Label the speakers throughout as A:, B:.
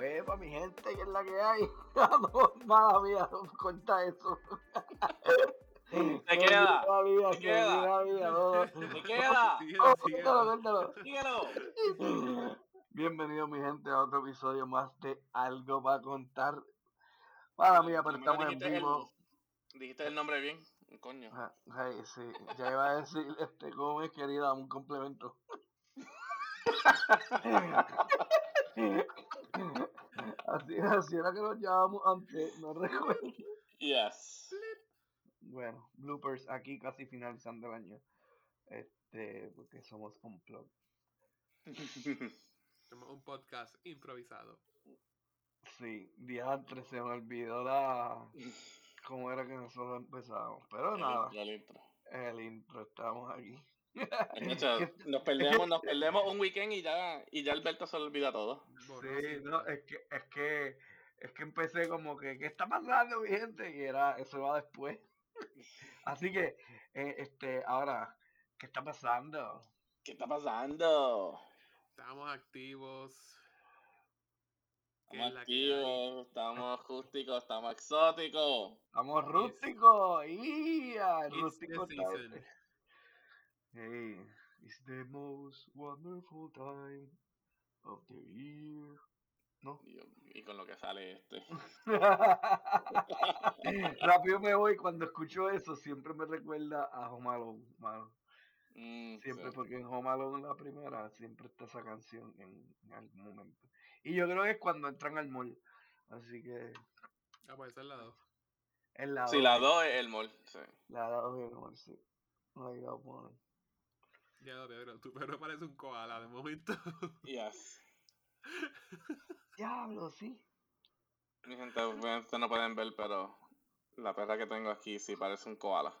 A: Para mi gente, que es la que hay. no, mala mía, cuenta eso.
B: Te queda.
A: Te
B: Te queda. ¡Te queda!
A: Cuéntalo.
B: Síguelo.
A: Bienvenido mi gente a otro episodio más de Algo para contar. Mala mía, pero estamos en
B: el-
A: vivo.
B: Dijiste el nombre bien, coño.
A: Ay, sí, ya iba a decir, este, ¿cómo es querida? Un complemento. así, así era que nos llamábamos antes, no recuerdo.
B: Yes.
A: Bueno, bloopers aquí casi finalizando el año. Este, porque somos complot.
C: Somos un podcast improvisado.
A: Sí, diantre, se me olvidó la... cómo era que nosotros empezamos. Pero nada,
B: El intro.
A: el intro, estamos aquí.
B: Nos perdemos, nos perdemos un weekend y ya, y ya Alberto se le olvida todo.
A: Sí,
C: y
A: no, es que, es que, es que empecé como que, ¿qué está pasando, mi gente? Y era, eso va después. Así que, eh, este, ahora, ¿qué está pasando?
B: ¿Qué está pasando?
C: Estamos activos. ¿Qué es
B: Estamos activos, estamos acústicos, estamos exóticos.
A: Estamos rústicos, ¡ia! El
C: It's
A: rústico
C: the
A: está
C: season.
A: este. Hey, it's the most wonderful time of the year. ¿No?
B: Y, con lo que sale este.
A: Rápido me voy cuando escucho eso, siempre me recuerda a Home Alone, mano.
B: Mm,
A: Siempre,
B: sí.
A: porque en Home Alone la primera siempre está esa canción en, en algún momento. Y yo creo que es cuando entran al mall. Así que
C: Ah, pues ese es la dos.
A: es la
B: Sí,
A: dos,
B: la 2 es el mall. Sí.
A: La dos es el mall, sí. La ponen.
C: Ya lo Pedro, tu perro parece un koala de momento.
B: Yes.
A: Diablo, sí.
B: Mi gente, obviamente no pueden ver, pero la perra que tengo aquí sí parece un koala.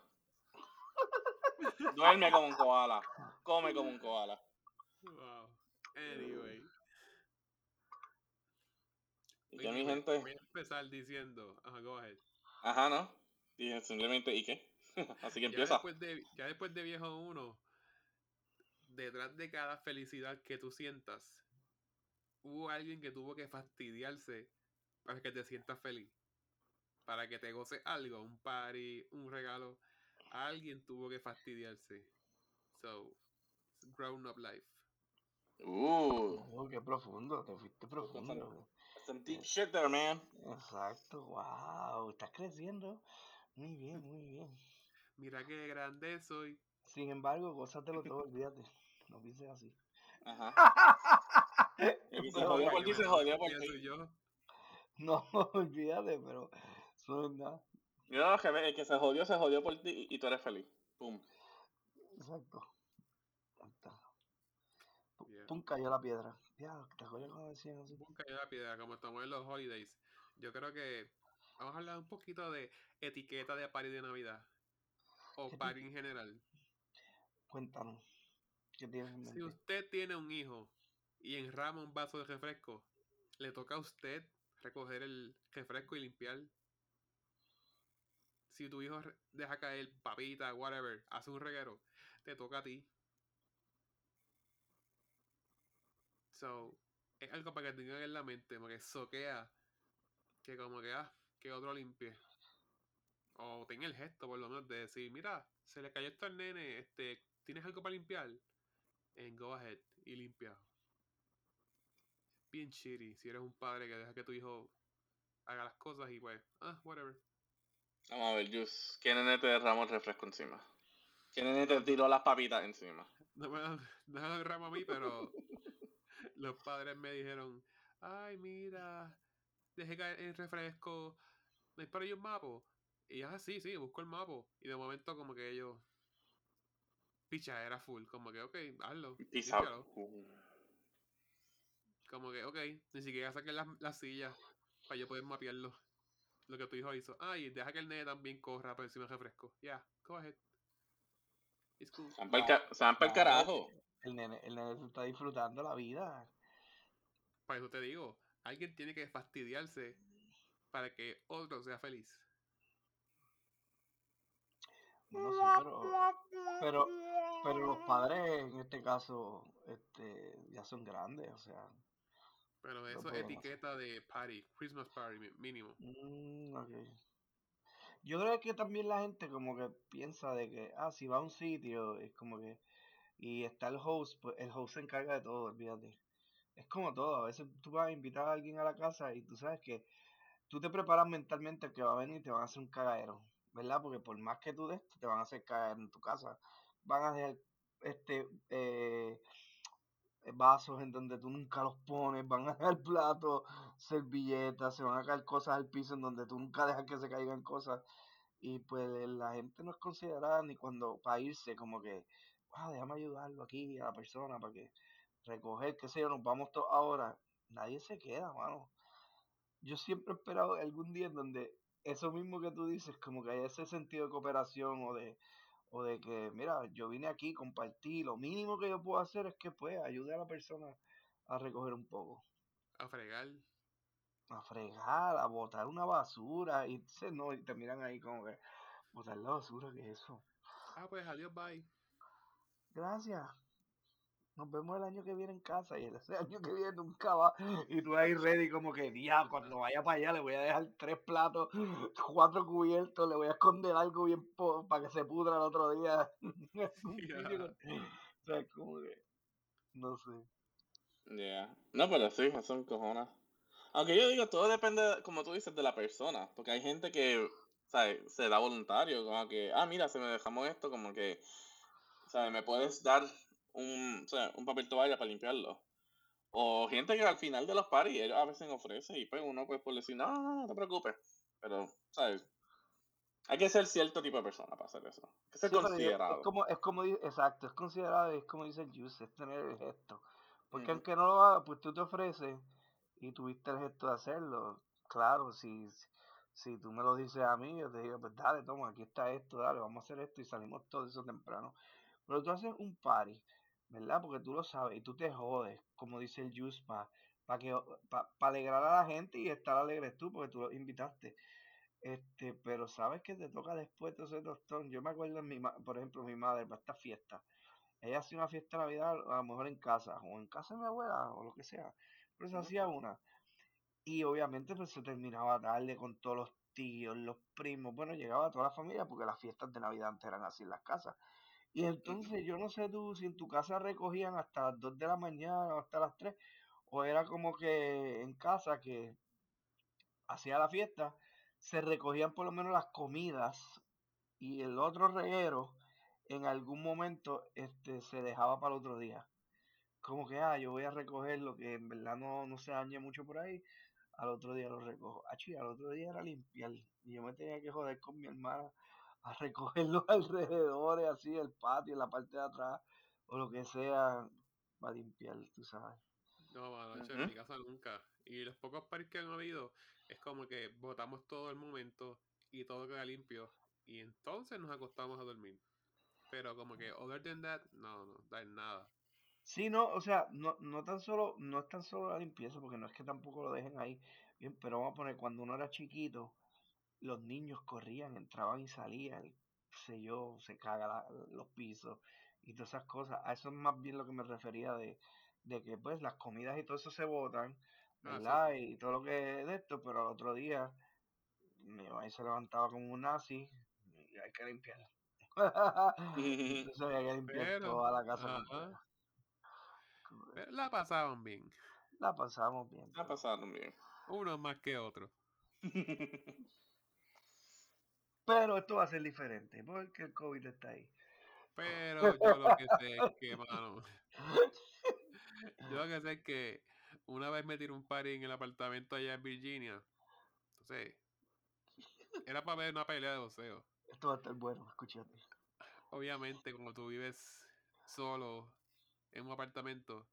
B: Duerme como un koala. Come como un koala.
C: wow. Anyway.
B: Y que mi gente.
C: Voy a empezar diciendo. Ajá, go ahead.
B: Ajá, ¿no? Y simplemente, ¿y qué? Así que
C: Ya
B: empieza.
C: después, de, ya después de viejo uno, detrás de cada felicidad que tú sientas, hubo alguien que tuvo que fastidiarse para que te sientas feliz. Para que te goces algo, un party, un regalo. Alguien tuvo que fastidiarse. So, grown up life.
B: Uh,
A: Oh, qué profundo, te fuiste profundo.
B: some deep shit there, man.
A: Exacto, wow, estás creciendo. Muy bien, muy bien.
C: Mira qué grande soy.
A: Sin embargo, gózatelo todo, olvídate. No pienses así.
B: Ajá. El que se jodió por ti, se jodió por ti.
A: no, olvídate, pero eso es nada.
B: Ve, el que se jodió, se jodió por ti y, tú eres feliz. Pum.
A: Exacto.
C: Yeah.
A: Pum, cayó la piedra. Ya, ¿te cuando decían así?
C: Nunca yo la piedra, como estamos en los holidays. Yo creo que vamos a hablar un poquito de etiqueta de party de Navidad. O
A: ¿Qué
C: party en general.
A: Cuéntanos. ¿Qué tienes en
C: Si usted tiene un hijo y enrama un vaso de refresco, le toca a usted recoger el refresco y limpiar. Si tu hijo deja caer papita, whatever, hace un reguero, te toca a ti. So, es algo para que tengan en la mente, porque soquea que como que, ah, que otro limpie. O tenga el gesto, por lo menos, de decir, mira, se le cayó esto al nene, este, ¿tienes algo para limpiar? En go ahead y limpia. Bien shitty si eres un padre que deja que tu hijo haga las cosas y pues, ah, whatever.
B: Vamos a ver, Jus. ¿Qué nene te derramó el refresco encima? ¿Qué nene te tiró las papitas encima?
C: No me dan, no me dan ramo a mí, pero los padres me dijeron, ay, mira, dejé caer el refresco, ¿no hay para ellos un mapo? Y yo, ah, sí, sí, busco el mapo. Y de momento como que ellos, picha, era full, como que, ok, hazlo.
B: Peace out.
C: límpialo".
B: Uh.
C: Como que, ok, ni siquiera saqué las, las sillas para yo poder mapearlo. Lo que tu hijo hizo. Ay, deja que el nene también corra por encima del refresco. Ya, go ahead. It's cool.
B: Se van se para el carajo.
A: El nene, el nene se está disfrutando la vida.
C: Para eso te digo, alguien tiene que fastidiarse para que otro sea feliz.
A: No, sí, pero, pero, pero los padres en este caso este, ya son grandes, o sea,
C: Pero eso es
A: podemos hacer.
C: etiqueta de party, Christmas party mínimo.
A: Mm, ok. Yo creo que también la gente como que piensa de que, ah, si va a un sitio, es como que, y está el host, pues el host se encarga de todo, olvídate. Es como todo, a veces tú vas a invitar a alguien a la casa y tú sabes que tú te preparas mentalmente que va a venir y te van a hacer un cagadero, ¿verdad? Porque por más que tú des, te van a hacer caer en tu casa. Van a dejar este eh, vasos en donde tú nunca los pones, van a dejar platos, servilletas, se van a caer cosas al piso en donde tú nunca dejas que se caigan cosas. Y pues la gente no es considerada ni cuando para irse, como que, wow, déjame ayudarlo aquí a la persona para que recoger, qué sé yo, nos vamos todos ahora. Nadie se queda, mano. Yo siempre he esperado algún día en donde eso mismo que tú dices, como que hay ese sentido de cooperación o de, o de que, mira, yo vine aquí, compartí, lo mínimo que yo puedo hacer es que pues ayude a la persona a recoger un poco,
C: A fregar.
A: a fregar, a botar una basura, y entonces no, y te miran ahí como que, botar la basura, ¿qué es eso?
C: Ah, pues adiós, bye.
A: Gracias. Nos vemos el año que viene en casa y ese año que viene nunca va. Y tú ahí ready como que, día, cuando vaya para allá le voy a dejar tres platos, cuatro cubiertos, le voy a esconder algo bien para que se pudra el otro día.
C: Ya.
A: con- o sea, como que, no sé.
B: Yeah. No, pero sí, son cojones. Aunque yo digo, todo depende, como tú dices, de la persona. Porque hay gente que, ¿sabes? Se da voluntario, como que, ah, mira, se me dejamos esto, como que, ¿sabes? Me puedes dar un, o sea, un papel toalla para limpiarlo. O gente que al final de los paris, a veces ofrecen y pues uno pues por decir, no, no, no te preocupes. Pero, ¿sabes? Hay que ser cierto tipo de persona para hacer eso. Hay que ser
A: Sí, pero yo-
B: considerado.
A: es como, es como, di- exacto, es considerado, es como dice el Juice, es tener el gesto. Porque
B: Ujú.
A: aunque no lo haga, pues tú te ofreces y tuviste el gesto de hacerlo. Claro, si, si, si tú me lo dices a mí, yo te digo, pues dale, toma, aquí está esto, dale, vamos a hacer esto y salimos todo eso temprano. Pero tú haces un party, ¿verdad? Porque tú lo sabes y tú te jodes, como dice el Juice, para que pa, pa alegrar a la gente y estar alegres tú, porque tú los invitaste. Este, pero sabes que te toca después de ese tostón. Yo me acuerdo, en mi ma- por ejemplo, mi madre para esta fiesta. Ella hacía una fiesta de Navidad, a lo mejor en casa, o en casa de mi abuela, o lo que sea. Pero se hacía una. Y obviamente pues se terminaba tarde con todos los tíos, los primos. Bueno, llegaba toda la familia porque las fiestas de Navidad antes eran así en las casas. Y entonces yo no sé tú si en tu casa recogían hasta las 2 de la mañana o hasta las 3, o era como que en casa que hacía la fiesta, se recogían por lo menos las comidas y el otro reguero en algún momento este, se dejaba para el otro día. Como que, ah, yo voy a recoger lo que en verdad no, no se dañe mucho por ahí, al otro día lo recojo. Ah, al otro día era limpiar. Y yo me tenía que joder con mi hermana a recoger los alrededores, así, el patio, la parte de atrás, o lo que sea, para limpiar, tú sabes.
C: No, mano, hecho, en mi casa nunca. Y los pocos parques que han habido es como que botamos todo el momento y todo queda limpio. Y entonces nos acostamos a dormir. Pero como que, other than that, no, no, da nada.
A: Sí, no, o sea, no, no tan solo, no es tan solo la limpieza, porque no es que tampoco lo dejen ahí bien, pero vamos a poner, cuando uno era chiquito, los niños corrían, entraban y salían, sé yo, se caga la- los pisos y todas esas cosas. A eso es más bien lo que me refería de, de que pues las comidas y todo eso se botan,
C: Ah,
A: ¿verdad?
C: sí.
A: Y todo lo que es de esto, pero al otro día mi mamá se levantaba como un nazi y hay que limpiar. Entonces había que limpiar
C: Pero,
A: toda la casa
C: pero la pasaban bien.
A: La pasamos bien.
B: Ha pasado bien.
C: Unos más que otros.
A: Pero esto va a ser diferente porque el COVID está ahí.
C: Pero yo lo que sé es que, mano, yo lo que sé es que una vez me tiré un party en el apartamento allá en Virginia. Entonces, era para ver una pelea de boxeo.
A: Esto va a estar bueno, escúchate.
C: Obviamente, como tú vives solo en un apartamento,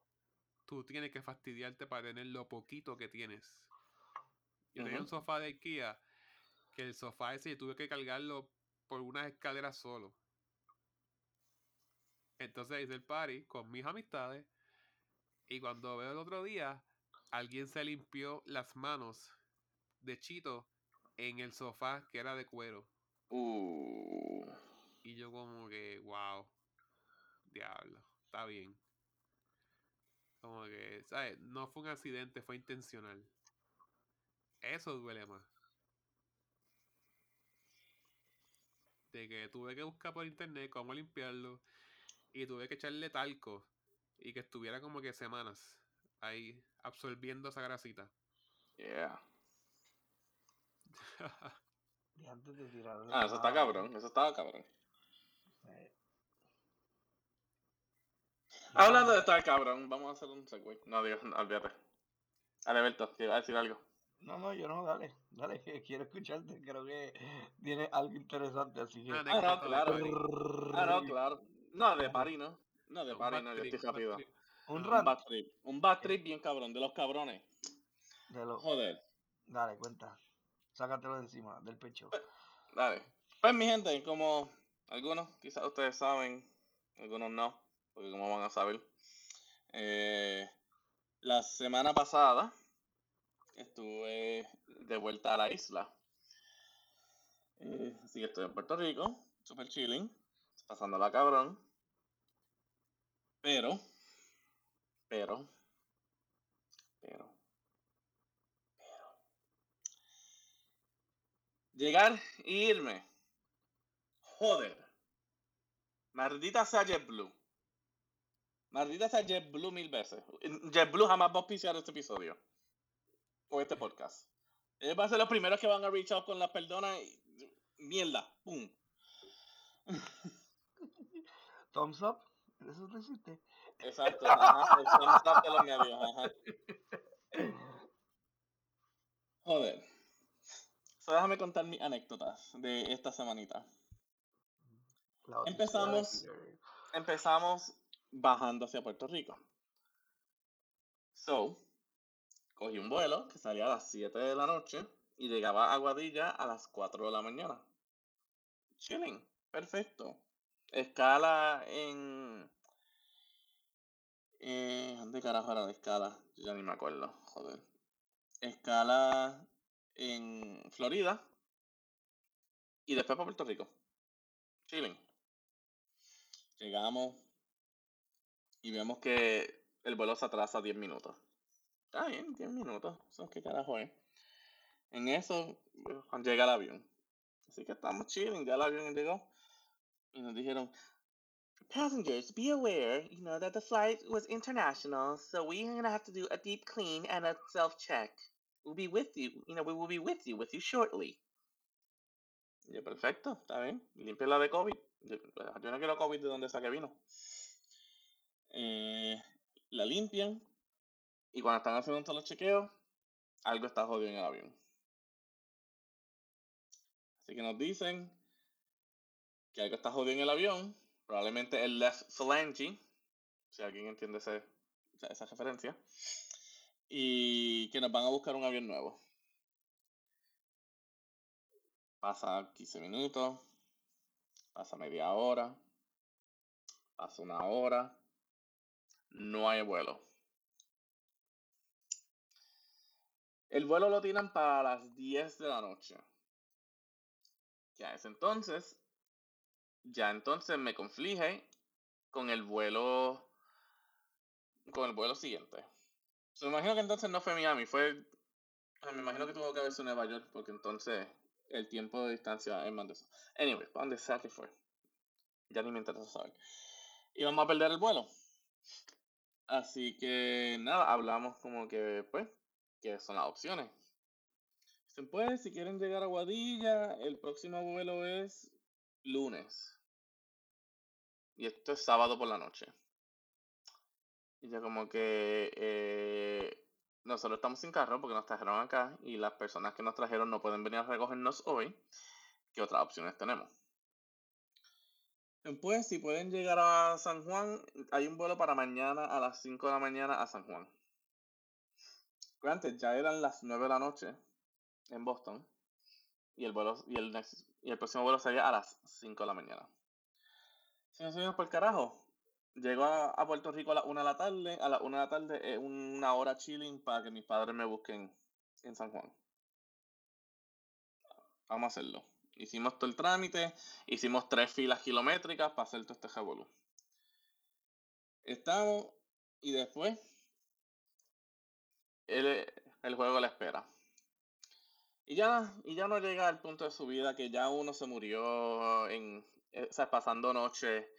C: tú tienes que fastidiarte para tener lo poquito que tienes. Yo tenía un sofá de IKEA, que el sofá ese yo tuve que cargarlo por unas escaleras solo. Entonces hice el party con mis amistades y cuando veo el otro día, alguien se limpió las manos de Chito en el sofá que era de cuero.
B: Uh.
C: Y yo como que, wow, diablo, está bien. Como que, ¿sabes? No fue un accidente, fue intencional. Eso duele más. De que tuve que buscar por internet cómo limpiarlo y tuve que echarle talco y que estuviera como que semanas ahí absorbiendo esa grasita.
B: Yeah.
A: Y antes de tirarle
B: Ah, eso está cabrón, eso estaba cabrón.
A: eh,
B: Hablando de estar cabrón, vamos a hacer un segue. No, Dios, no, olvídate. Alberto, que iba a decir algo.
A: No, no, yo no, dale, dale, que quiero escucharte, creo que tiene algo interesante, así que...
C: Una
B: Ah, no, claro. Ah, no, claro. No, de pari, ¿no? No, de
C: bad
B: no, yo estoy rápido.
A: Un
C: Ah,
B: Un bad trip. Un bad trip bien cabrón, de los cabrones.
A: de lo...
B: Joder.
A: Dale, cuenta. Sácatelo de encima, del pecho.
B: Dale. Pues mi gente, como algunos quizás ustedes saben, algunos no, porque como van a saber. eh, la semana pasada estuve de vuelta a la isla. Eh, así que estoy en Puerto Rico, super chilling, pasándola cabrón. Pero, pero, pero, pero. Llegar e irme. Joder. Maldita sea JetBlue. Maldita sea JetBlue mil veces. JetBlue jamás va a auspiciar este episodio. O este podcast. Ellos van a ser los primeros que van a reach out con las perdonas y... Mierda. Pum.
A: Thumbs up, eso no existe.
B: Exacto. Ajá. El thumbs up de los medios. Ajá. Joder. So, déjame contar mis anécdotas de esta semanita.
A: La
B: Empezamos. Empezamos bajando hacia Puerto Rico. So, cogí un vuelo que salía a las 7 de la noche y llegaba a Guadilla a las 4 de la mañana. Chilling, perfecto. Escala en. Eh, ¿Dónde carajo era la escala? Yo ya ni me acuerdo, joder. Escala en Florida y después para Puerto Rico. Chilling. Llegamos y vemos que el vuelo se atrasa 10 minutos. Está bien, 10 minutos. Eso qué carajo es. En eso eh, llega el avión. Así que estamos chilling, ya el avión llegó. Y nos dijeron, Passengers, be aware, you know, that the flight was international, so we're gonna have to do a deep clean and a self-check. We'll be with you, you know, we will be with you, with you shortly. Y yo, perfecto, está bien. Limpia la de COVID. Yo, yo no quiero COVID de donde saque vino. Eh, la limpian. Y cuando están haciendo todos los chequeos, algo está jodido en el avión. Así que nos dicen que algo está jodido en el avión. Probablemente el left phalange. Si alguien entiende esa, esa referencia. Y que nos van a buscar un avión nuevo. Pasa 15 minutos. Pasa media hora. Pasa una hora. No hay vuelo. El vuelo lo tiran para las 10 de la noche. Ya es entonces. Ya entonces me conflige con el vuelo. Con el vuelo siguiente. Me imagino que entonces no fue Miami, fue. ah, Me imagino que tuvo que haber sido Nueva York, porque entonces el tiempo de distancia es más de eso. Anyway, ¿para dónde sea que fue? Ya ni me interesa saber. Y vamos a perder el vuelo. Así que nada, hablamos como que, pues, son las opciones. Dicen, pues, si quieren llegar a Guadilla, el próximo vuelo es lunes. Y esto es sábado por la noche. Y ya como que eh, nosotros estamos sin carro porque nos trajeron acá y las personas que nos trajeron no pueden venir a recogernos hoy. ¿Qué otras opciones tenemos? Pues si pueden llegar a San Juan, hay un vuelo para mañana a las 5 de la mañana a San Juan. Granted, ya eran las 9 de la noche en Boston. Y el vuelo y el, next- y el próximo vuelo sería a las 5 de la mañana. Si nos subimos por el carajo, llego a, a Puerto Rico a las 1 de la tarde. A las 1 de la tarde es una hora chilling para que mis padres me busquen en San Juan. Vamos a hacerlo. Hicimos todo el trámite, hicimos tres filas kilométricas para hacer todo este revolú. Estamos, y después el, el juego le espera. Y ya, y ya no llega al punto de su vida que ya uno se murió en, eh, pasando noche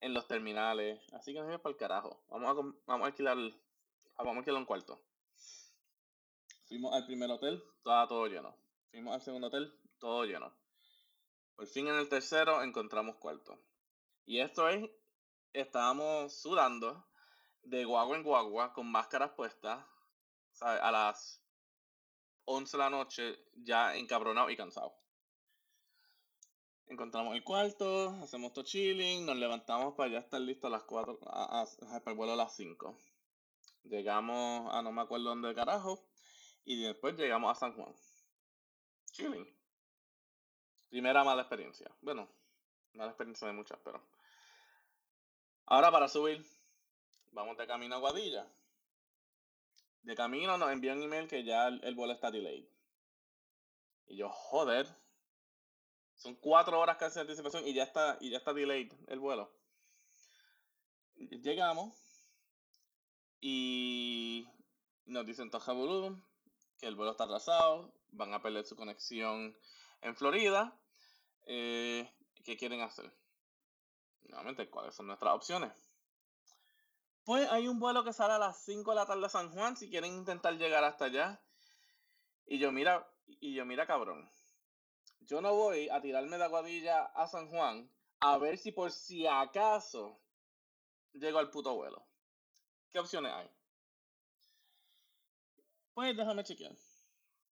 B: en los terminales. Así que no es para el carajo. Vamos a, vamos a alquilar, vamos a alquilar un cuarto. Fuimos al primer hotel, estaba todo lleno. Fuimos al segundo hotel, todo lleno. Por fin en el tercero encontramos cuarto. Y esto es, estábamos sudando de guagua en guagua con máscaras puestas, A las 11 de la noche ya encabronado y cansado. Encontramos el cuarto, hacemos todo chilling, nos levantamos para ya estar listos a las 4, a, para el vuelo a las 5. Llegamos a no me acuerdo dónde carajo y después llegamos a San Juan. Chilling. Primera mala experiencia. Bueno, mala experiencia de muchas, pero. Ahora para subir, vamos de camino a Guadilla. De camino nos envían email que ya el, vuelo está delayed. Y yo, joder. Son cuatro horas casi de anticipación y ya está, y ya está delayed el vuelo. Llegamos y nos dicen Toja que el vuelo está atrasado, van a perder su conexión en Florida. Eh, ¿Qué quieren hacer? Nuevamente, ¿cuáles son nuestras opciones? Pues hay un vuelo que sale a las 5 de la tarde a San Juan si quieren intentar llegar hasta allá. Y yo, mira, y yo, mira, cabrón. Yo no voy a tirarme de Aguadilla a San Juan a ver si por si acaso llego al puto vuelo. ¿Qué opciones hay? Pues déjame chequear.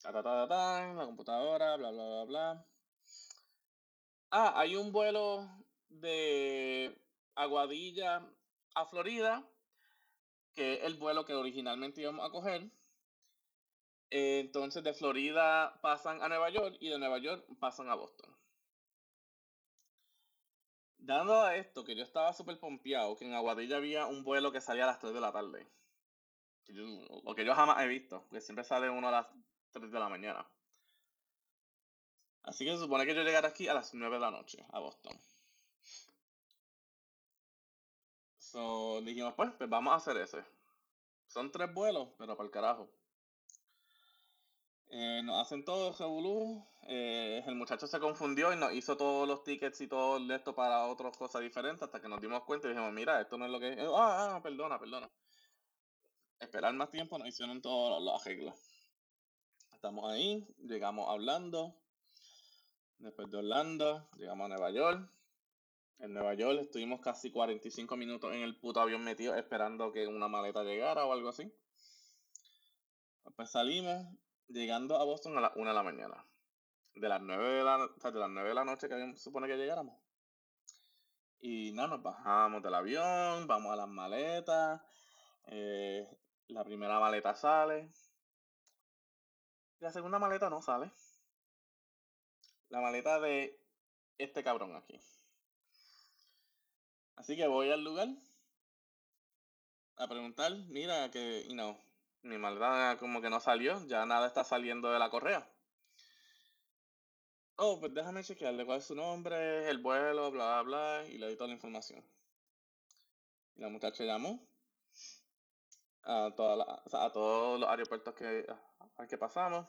B: Ta, ta, ta, ta, la computadora, bla, bla, bla, bla. Ah, hay un vuelo de Aguadilla a Florida que es el vuelo que originalmente íbamos a coger. entonces de Florida pasan a Nueva York y de Nueva York pasan a Boston. Dando a esto que yo estaba súper pompeado, que en Aguadilla había un vuelo que salía a las 3 de la tarde. o que yo jamás he visto, que siempre sale uno a las 3 de la mañana. Así que se supone que yo llegaré aquí a las 9 de la noche, a Boston. So, dijimos, pues, pues vamos a hacer ese. Son tres vuelos, pero para el carajo. Eh, nos hacen todo ese eh, el muchacho se confundió y nos hizo todos los tickets y todo esto para otras cosas diferentes hasta que nos dimos cuenta y dijimos, mira, esto no es lo que es. Ah, ah, perdona, perdona. Esperar más tiempo nos hicieron todos los arreglos. Estamos ahí, llegamos hablando. Después de Orlando, llegamos a Nueva York. En Nueva York estuvimos casi 45 minutos en el puto avión metido esperando que una maleta llegara o algo así. Pues salimos llegando a Boston a las 1 de la mañana. De las 9 de la, de las 9 de la noche que se supone que llegáramos. Y no, nos bajamos del avión, vamos a las maletas. Eh, la primera maleta sale. La segunda maleta no sale. La maleta de este cabrón aquí. Así que voy al lugar a preguntar, mira que, y no, mi maldad como que no salió, ya nada está saliendo de la correa. Oh, pues déjame chequearle cuál es su nombre, el vuelo, bla, bla, bla, y le doy toda la información. Y la muchacha llamó a, a todos los aeropuertos que, al que pasamos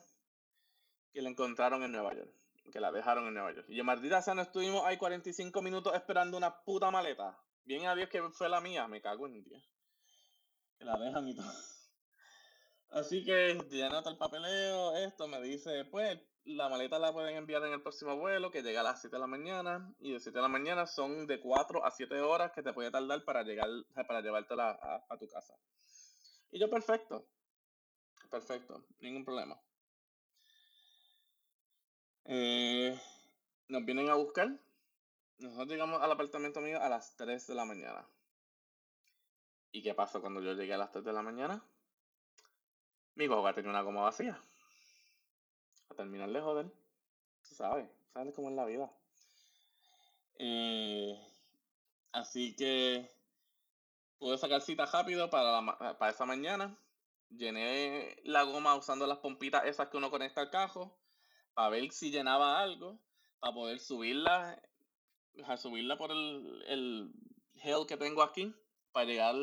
B: y la encontraron en Nueva York que la dejaron en Nueva York. Y yo, maldita sea, no estuvimos ahí 45 minutos esperando una puta maleta. Bien a Dios que fue la mía, me cago en Dios. Que la dejan y todo. Así que llena todo el papeleo, esto me dice, pues la maleta la pueden enviar en el próximo vuelo que llega a las 7 de la mañana y de 7 de la mañana son de 4 a 7 horas que te puede tardar para llegar, para llevártela a tu casa. Y yo, perfecto, perfecto, ningún problema. Eh, nos vienen a buscar. Nosotros llegamos al apartamento mío a las 3 de la mañana. ¿Y qué pasó cuando yo llegué a las 3 de la mañana? Mi guagua tenía una goma vacía. A terminar de joder. Tú sabes, sabes cómo es la vida. Eh, así que pude sacar cita rápido para, para esa mañana. Llené la goma usando las pompitas esas que uno conecta al cajo para ver si llenaba algo, para poder subirla, a subirla por el, el hill que tengo aquí, para llegar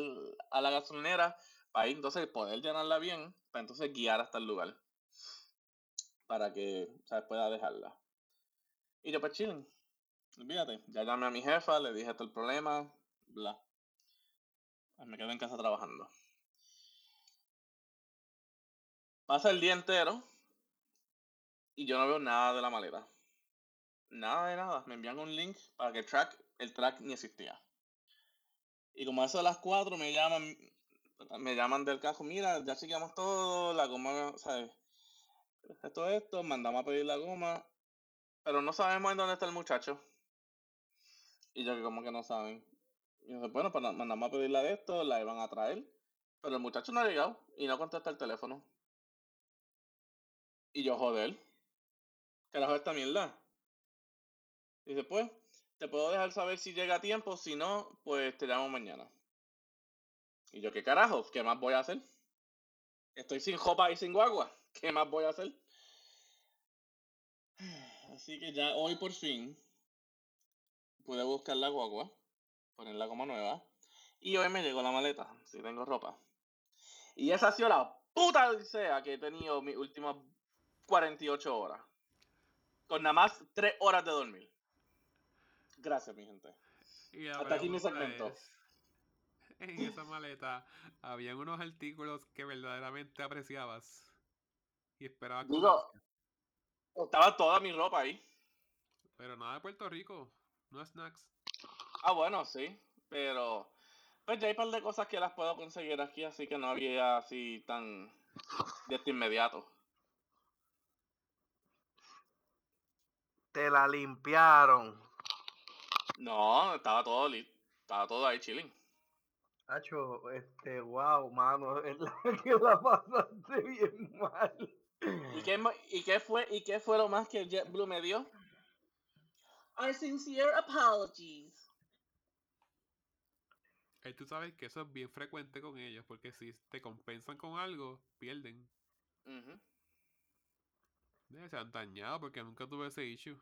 B: a la gasolinera, para entonces poder llenarla bien para entonces guiar hasta el lugar. Para que, ¿sabes? Pueda dejarla. Y yo pues chilling. Olvídate. Ya llamé a mi jefa, le dije todo el problema, bla. Me quedo en casa trabajando. Pasa el día entero y yo no veo nada de la maleta. Nada de nada. Me envían un link para que el track, el track ni existía. Y como eso de las 4 me llaman, me llaman del cajo, mira, ya chequeamos todo, la goma, ¿sabes? Esto, esto, mandamos a pedir la goma, pero no sabemos en dónde está el muchacho. Y yo que como que no saben. Y yo, bueno, pues mandamos a pedirla de esto, la iban a traer. Pero el muchacho no ha llegado y no contesta el teléfono. Y yo, joder. Carajo esta mierda. Dice, pues, te puedo dejar saber si llega a tiempo, si no, pues te llamo mañana. Y yo, ¿qué carajo? ¿Qué más voy a hacer? Estoy sin jopa y sin guagua. ¿Qué más voy a hacer? Así que ya hoy por fin pude buscar la guagua, ponerla como nueva. Y hoy me llegó la maleta, si tengo ropa. Y esa ha sido la puta odisea que he tenido mis últimas 48 horas. Con nada más 3 horas de dormir. Gracias, mi gente. Hasta aquí mi segmento.
C: en esa maleta habían unos artículos que verdaderamente apreciabas y esperabas.
B: Digo, estaba toda mi ropa ahí.
C: Pero nada de Puerto Rico, no snacks.
B: Ah, bueno, sí, pero pues ya hay un par de cosas que las puedo conseguir aquí, así que no había así tan de este inmediato.
A: Te la limpiaron.
B: No, estaba todo listo. Estaba todo ahí chilling.
A: Hacho, este, wow, mano, es la que la pasaste bien mal.
B: ¿Y qué, ¿Y qué fue y qué fue lo más que JetBlue me dio? Our sincere apologies.
C: Eh, tú sabes que eso es bien frecuente con ellos, porque si te compensan con algo, pierden. Uh Se han dañado porque nunca tuve ese issue.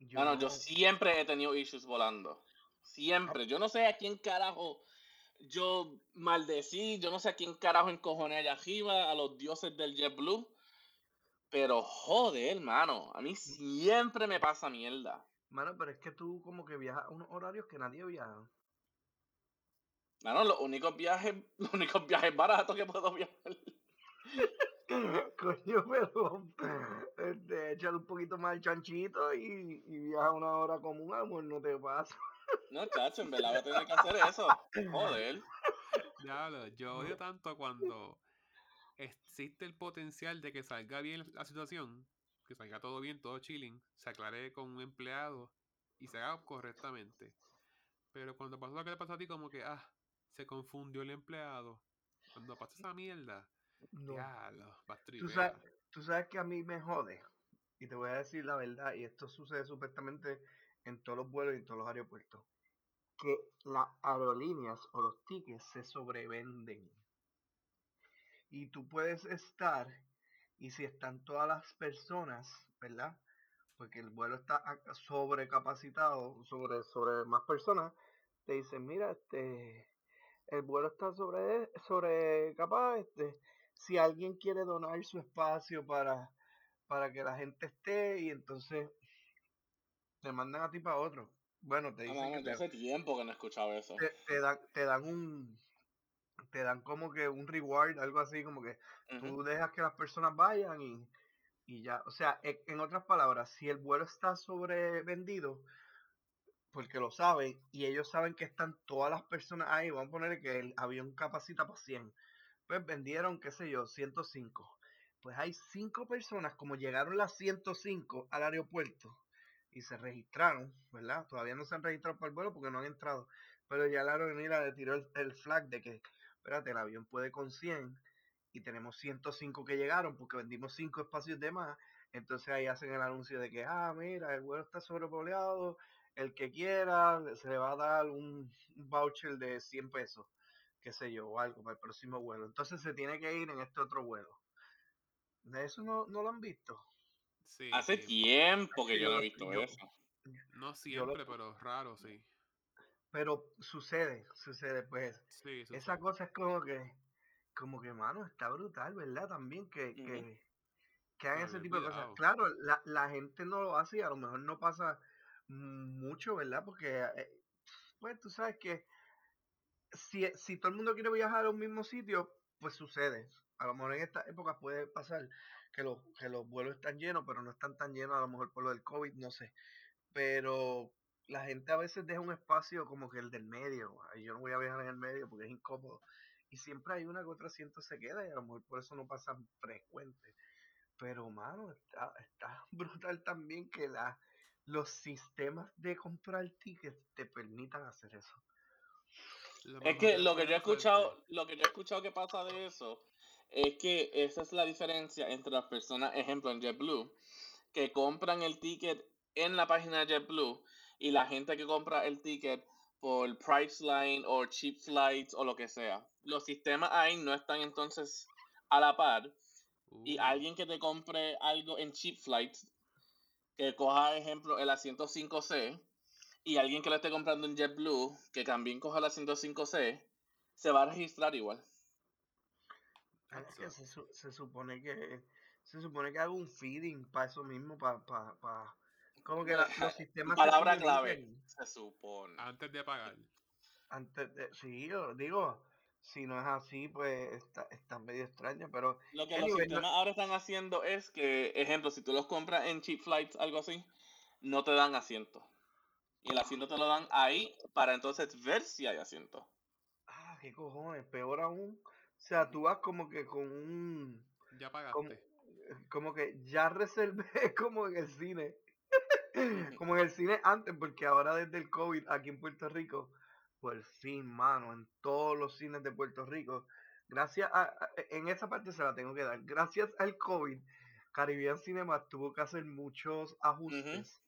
B: Yo... Bueno, yo siempre he tenido issues volando. Siempre. Yo no sé a quién carajo yo maldecí, yo no sé a quién carajo encojoné allá arriba, a los dioses del JetBlue. Pero joder, hermano, a mí siempre me pasa mierda.
A: Mano, pero es que tú como que viajas a unos horarios que nadie viaja.
B: Mano, los únicos viajes, los únicos viajes baratos que puedo viajar.
A: Coño, pero este, échale un poquito más el chanchito y, y viaja una hora común, amor, no te pasa.
B: No, chacho, en verdad voy a tener que hacer eso. Joder.
C: Diablo, yo odio tanto cuando existe el potencial de que salga bien la situación, que salga todo bien, todo chilling, se aclare con un empleado y se haga correctamente. Pero cuando pasa lo que le pasa a ti, como que, ah, se confundió el empleado. Cuando pasa esa mierda, no.
A: ¿Tú sabes, tú sabes que a mí me jode. Y te voy a decir la verdad, y esto sucede supuestamente en todos los vuelos y en todos los aeropuertos. Que las aerolíneas o los tickets se sobrevenden. Y tú puedes estar, y si están todas las personas, ¿verdad? Porque el vuelo está sobrecapacitado, sobre, sobre más personas, te dicen, mira, este, el vuelo está sobre, sobre capaz, este, si alguien quiere donar su espacio para, para que la gente esté y entonces te mandan a ti para otro. Bueno, te dicen
B: que te, hace tiempo que no he escuchado eso.
A: Te, dan, te dan un te dan como que un reward, algo así, como que tú dejas que las personas vayan y, y ya, o sea, e, en otras palabras, si el vuelo está sobrevendido, porque lo saben, y ellos saben que están todas las personas ahí, vamos a poner que el avión capacita para 100, pues vendieron, qué sé yo, 105. Pues hay 5 personas, como llegaron las 105 al aeropuerto y se registraron, ¿verdad? Todavía no se han registrado para el vuelo porque no han entrado, pero ya la aerolínea le tiró el, flag de que, espérate, el avión puede con 100 y tenemos 105 que llegaron porque vendimos 5 espacios de más. Entonces ahí hacen el anuncio de que, ah, mira, el vuelo está sobrepoleado, el que quiera, se le va a dar un voucher de 100 pesos qué sé yo, o algo para el próximo vuelo. Entonces se tiene que ir en este otro vuelo. ¿De eso no, no lo han visto?
B: Sí, Hace tiempo que yo no he visto eso.
C: No siempre, pero raro, sí.
A: Pero sucede, sucede, pues. Esa cosa es como que, como que, mano, está brutal, ¿verdad? También que,
B: Ujú.
A: que, que hagan ese tipo de cosas. Claro, la, la gente no lo hace y a lo mejor no pasa mucho, ¿verdad? Porque, eh, pues tú sabes que si, si todo el mundo quiere viajar a un mismo sitio, pues sucede. A lo mejor en esta época puede pasar que los, que los vuelos están llenos, pero no están tan llenos a lo mejor por lo del COVID, no sé. Pero la gente a veces deja un espacio como que el del medio. Yo no voy a viajar en el medio porque es incómodo. Y siempre hay una que otro asiento se queda y a lo mejor por eso no pasa frecuente. Pero, mano, está, está brutal también que la, los sistemas de comprar tickets te permitan hacer eso.
B: Es que lo que yo he escuchado, lo que yo he escuchado que pasa de eso, es que esa es la diferencia entre las personas, ejemplo, en JetBlue, que compran el ticket en la página de JetBlue y la gente que compra el ticket por Priceline o Cheap Flights o lo que sea. Los sistemas ahí no están entonces a la par y
C: Uh,
B: alguien que te compre algo en Cheap Flights, que coja ejemplo el asiento 5C, y alguien que lo esté comprando en JetBlue, que también coja el asiento 5C, se va a registrar igual.
A: Es que se, su- se supone que se supone que hago un feeding para eso mismo, para pa, pa- como que la- los sistemas se
B: Palabra clave, se supone.
C: Antes de pagar.
A: antes de, sí, yo digo, si no es así, pues está, está medio extraño, pero
B: Lo que los
A: no-
B: sistemas ahora están haciendo es que, ejemplo, si tú los compras en cheap flights, algo así, no te dan asiento. Y el asiento te lo dan ahí para entonces ver si hay asiento.
A: ah, qué cojones, peor aún, o sea, tú vas como que con un,
C: Ya pagaste.
A: como que ya reservé como en el cine, como en el cine antes, porque ahora desde el COVID aquí en Puerto Rico, por fin, mano, en todos los cines de Puerto Rico, gracias a, a- en esa parte se la tengo que dar, gracias al COVID, Caribbean Cinema tuvo que hacer muchos ajustes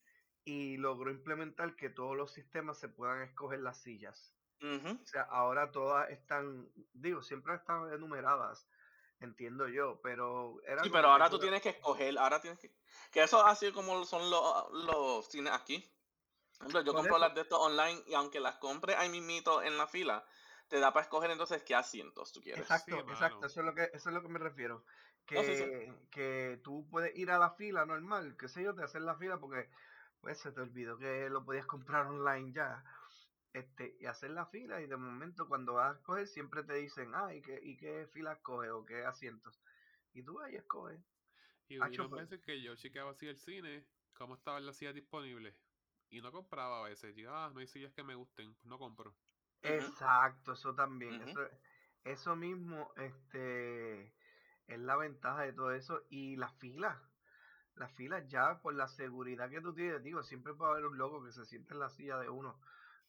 A: y logró implementar que todos los sistemas se puedan escoger las sillas. O sea, ahora todas están, digo, siempre están enumeradas, entiendo yo, pero era
B: Sí, pero ahora tú
A: era-
B: tienes que escoger, ahora tienes que... Que eso así como son los, los cines aquí. Por ejemplo, yo compro las de estos online y aunque las compre ahí mismito en la fila, te da para escoger entonces qué asientos tú quieres.
A: Exacto,
C: Sí,
A: exacto, eso es lo que, eso es lo que me refiero. Que,
B: No, sí, sí.
A: que tú puedes ir a la fila normal, qué sé yo, te hacer la fila porque pues se te olvidó que lo podías comprar online ya. Este, y hacer la fila y de momento cuando vas a escoger siempre te dicen, ah, ¿y qué, y qué fila escoges o qué asientos? Y tú ahí escoges.
C: Y
A: Hacho,
C: hubieron veces que yo chequeaba así el cine, cómo estaban las sillas disponibles. Y no compraba a veces. Yo, ah, no hay sillas que me gusten, no compro.
A: Exacto, eso también. Eso, eso mismo, este, es la ventaja de todo eso. Y las filas, las filas ya por la seguridad que tú tienes, digo, siempre puede haber un loco que se siente en la silla de uno.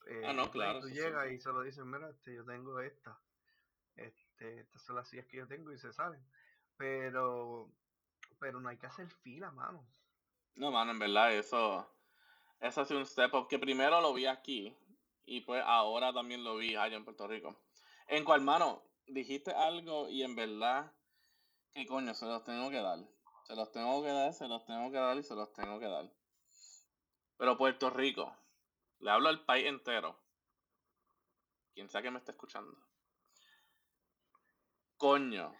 A: eh,
B: Ah, no,
A: y
B: claro,
A: tú
B: eso
A: llegas y se lo dicen, mira, este, yo tengo esta, este, estas son las sillas que yo tengo y se salen. Pero, pero no hay que hacer fila, mano.
B: No, mano, en verdad, eso, eso ha sido un step up que primero lo vi aquí y pues ahora también lo vi allá en Puerto Rico. En cual, mano, dijiste algo y en verdad, que coño, se los tengo que dar. Se los tengo que dar, se los tengo que dar y se los tengo que dar. Pero Puerto Rico, le hablo al país entero. Quien sea que me esté escuchando. Coño,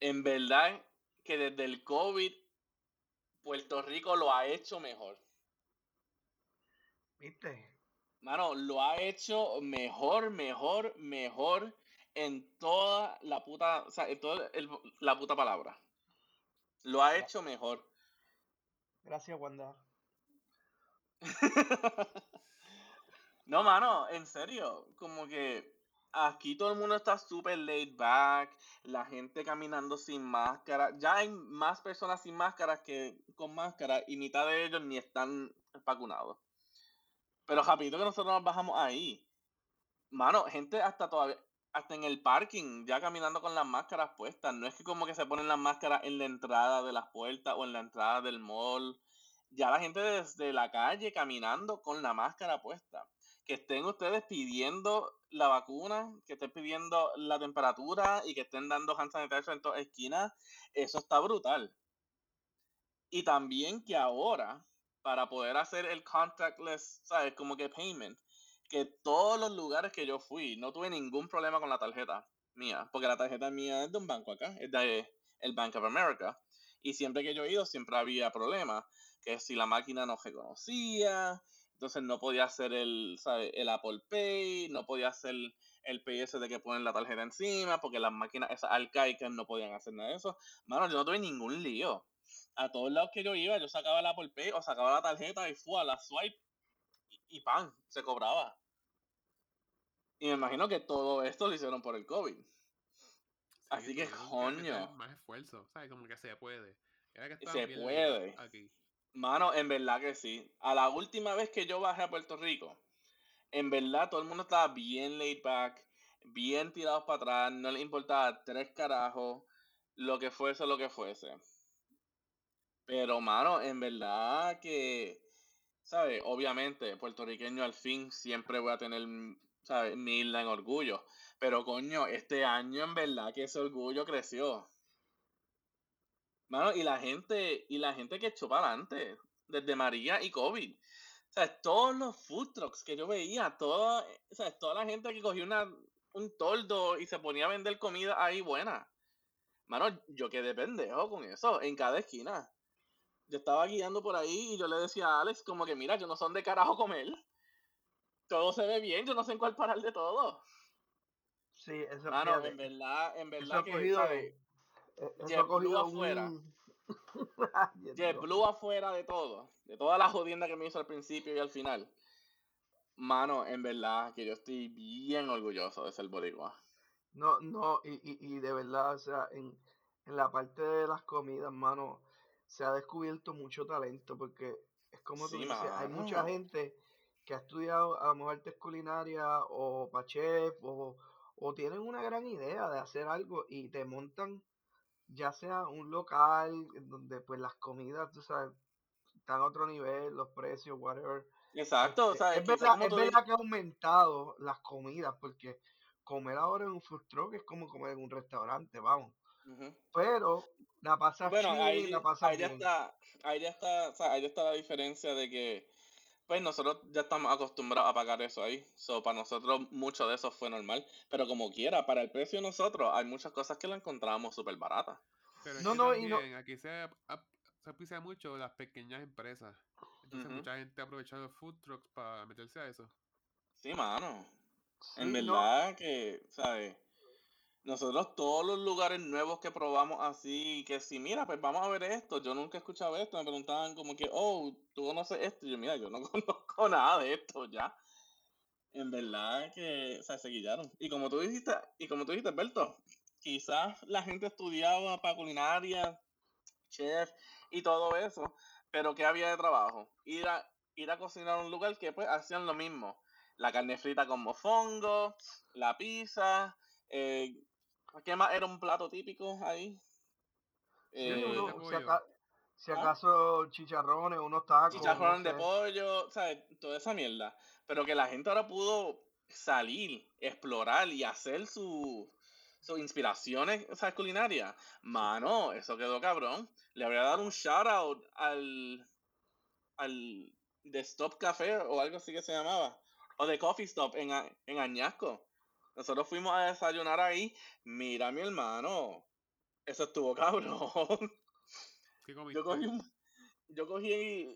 B: en verdad que desde el COVID, Puerto Rico lo ha hecho mejor.
A: ¿Viste?
B: Mano, lo ha hecho mejor, mejor, mejor en toda la puta, o sea, en toda el- la puta palabra. Lo ha hecho mejor.
A: Gracias, Wanda.
B: no, mano, en serio, como que aquí todo el mundo está súper laid back, la gente caminando sin máscara. Ya hay más personas sin máscaras que con máscara y mitad de ellos ni están vacunados. Pero rapidito que nosotros nos bajamos ahí. Mano, gente hasta todavía, hasta en el parking, ya caminando con las máscaras puestas. No es que como que se ponen las máscaras en la entrada de las puertas o en la entrada del mall. Ya la gente desde la calle caminando con la máscara puesta. Que estén ustedes pidiendo la vacuna, que estén pidiendo la temperatura y que estén dando hand sanitizer en todas esquinas. Eso está brutal. Y también que ahora, para poder hacer el contactless, ¿sabes? Como que payment, que todos los lugares que yo fui, no tuve ningún problema con la tarjeta. mía, porque la tarjeta mía es de un banco acá, es de el Bank of America. Y siempre que yo he ido, siempre había problemas, que si la máquina no reconocía, entonces no podía hacer el, ¿sabe? el Apple Pay, no podía hacer el PS de que ponen la tarjeta encima, porque las máquinas esas arcaicas no podían hacer nada de eso. Mano, yo no tuve ningún lío. A todos lados que yo iba, yo sacaba el Apple Pay o sacaba la tarjeta y fue a la swipe y, pan, se cobraba. Y me imagino que todo esto lo hicieron por el COVID. Así que, coño.
C: Más esfuerzo, ¿sabes? Como que se puede. Era que
B: Se puede.
C: Aquí.
B: Mano, en verdad que sí. A la última vez que yo bajé a Puerto Rico, en verdad todo el mundo estaba bien laid back, bien tirados para atrás, no les importaba tres carajos, lo que fuese, lo que fuese. Pero, mano, en verdad que, ¿sabes? Obviamente, puertorriqueño al fin siempre voy a tener, ¿sabes? Mi isla en orgullo. Pero, coño, este año en verdad que ese orgullo creció. Mano, y la gente, y la gente que echó para adelante, desde María y COVID. O sea, todos los food trucks que yo veía, toda, o toda la gente que cogió una, un toldo y se ponía a vender comida ahí buena. Mano, yo quedé pendejo con eso, en cada esquina. Yo estaba guiando por ahí y yo le decía a Alex como que, mira, yo no son de carajo comer. Todo se ve bien, yo no sé en cuál parar de todo.
A: Sí, eso
B: Mano,
A: fíjate,
B: en verdad, en
A: eso
B: verdad
A: ha
B: que,
A: cogido,
B: ¿sabes?
A: eh, eso cogido
B: afuera.
A: un... JetBlue
B: afuera de todo, de toda la jodienda que me hizo al principio y al final. Mano, en verdad que yo estoy bien orgulloso de ser boricua.
A: No, no, y, y, y de verdad, o sea, en, en la parte de las comidas, mano, se ha descubierto mucho talento, porque es como tú dices, hay mucha gente que ha estudiado a lo mejor artes culinarias o para chef, o, o tienen una gran idea de hacer algo y te montan ya sea un local donde pues las comidas, tú sabes, están a otro nivel, los precios, whatever.
B: Exacto, o
A: Este,
B: sea,
A: es verdad, es que ha aumentado las comidas, porque comer ahora en un food truck es como comer en un restaurante, vamos. Pero la pasas
B: Bueno, ahí,
A: la pasas
B: ahí ya está, ahí ya está, o sea, ahí ya está la diferencia de que, pues nosotros ya estamos acostumbrados a pagar eso ahí. So, para nosotros mucho de eso fue normal. Pero como quiera, para el precio de nosotros, hay muchas cosas que la encontramos súper baratas.
C: Pero es
A: No,
C: que
A: no, y no,
C: también aquí se, se aprecia mucho las pequeñas empresas. Entonces mucha gente aprovecha los food trucks para meterse a eso.
B: Sí, mano. En
A: sí, no,
B: verdad que, ¿sabes? Nosotros todos los lugares nuevos que probamos así, que si mira, pues vamos a ver esto, yo nunca he escuchado esto, me preguntaban como que, oh, tú conoces esto, y yo, mira, yo no conozco nada de esto ya. En verdad que, o sea, se guillaron. Y como tú dijiste, y como tú dijiste, Berto, quizás la gente estudiaba para culinaria, chef y todo eso, pero ¿qué había de trabajo? Ir a, ir a cocinar a un lugar que pues hacían lo mismo. La carne frita con mofongo, la pizza, eh, ¿qué más era un plato típico ahí?
C: de
B: Eh,
A: uno, si,
B: ¿ah?
A: acaso chicharrones, unos tacos, no
B: chicharrón de pollo, ¿sabes? Toda esa mierda. Pero que la gente ahora pudo salir, explorar y hacer su, sus inspiraciones, ¿sabes? Culinarias. Mano, eso quedó cabrón. Le voy a dar un shout out al, al The Stop Café o algo así que se llamaba. O The Coffee Stop en, en Añasco. Nosotros fuimos a desayunar ahí. Mira, mi hermano. Eso estuvo cabrón.
C: ¿Qué
B: Yo cogí un, yo cogí,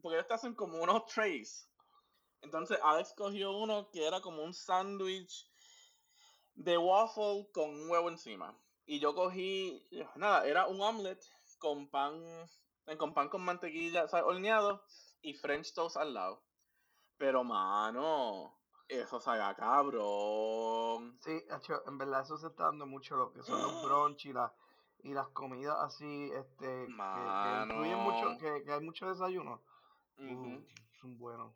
B: porque ellos te hacen como unos trays. Entonces Alex cogió uno que era como un sándwich de waffle con un huevo encima. Y yo cogí, nada, era un omelette con pan, eh, con pan con mantequilla, ¿sabes? horneado y french toast al lado. Pero mano, eso sabe cabrón.
A: Sí, en verdad eso se está dando mucho lo que son los brunch y, la, y las comidas así, este, que, que incluyen mucho, que, que hay mucho desayuno.
B: Ujú.
A: Uh, son buenos.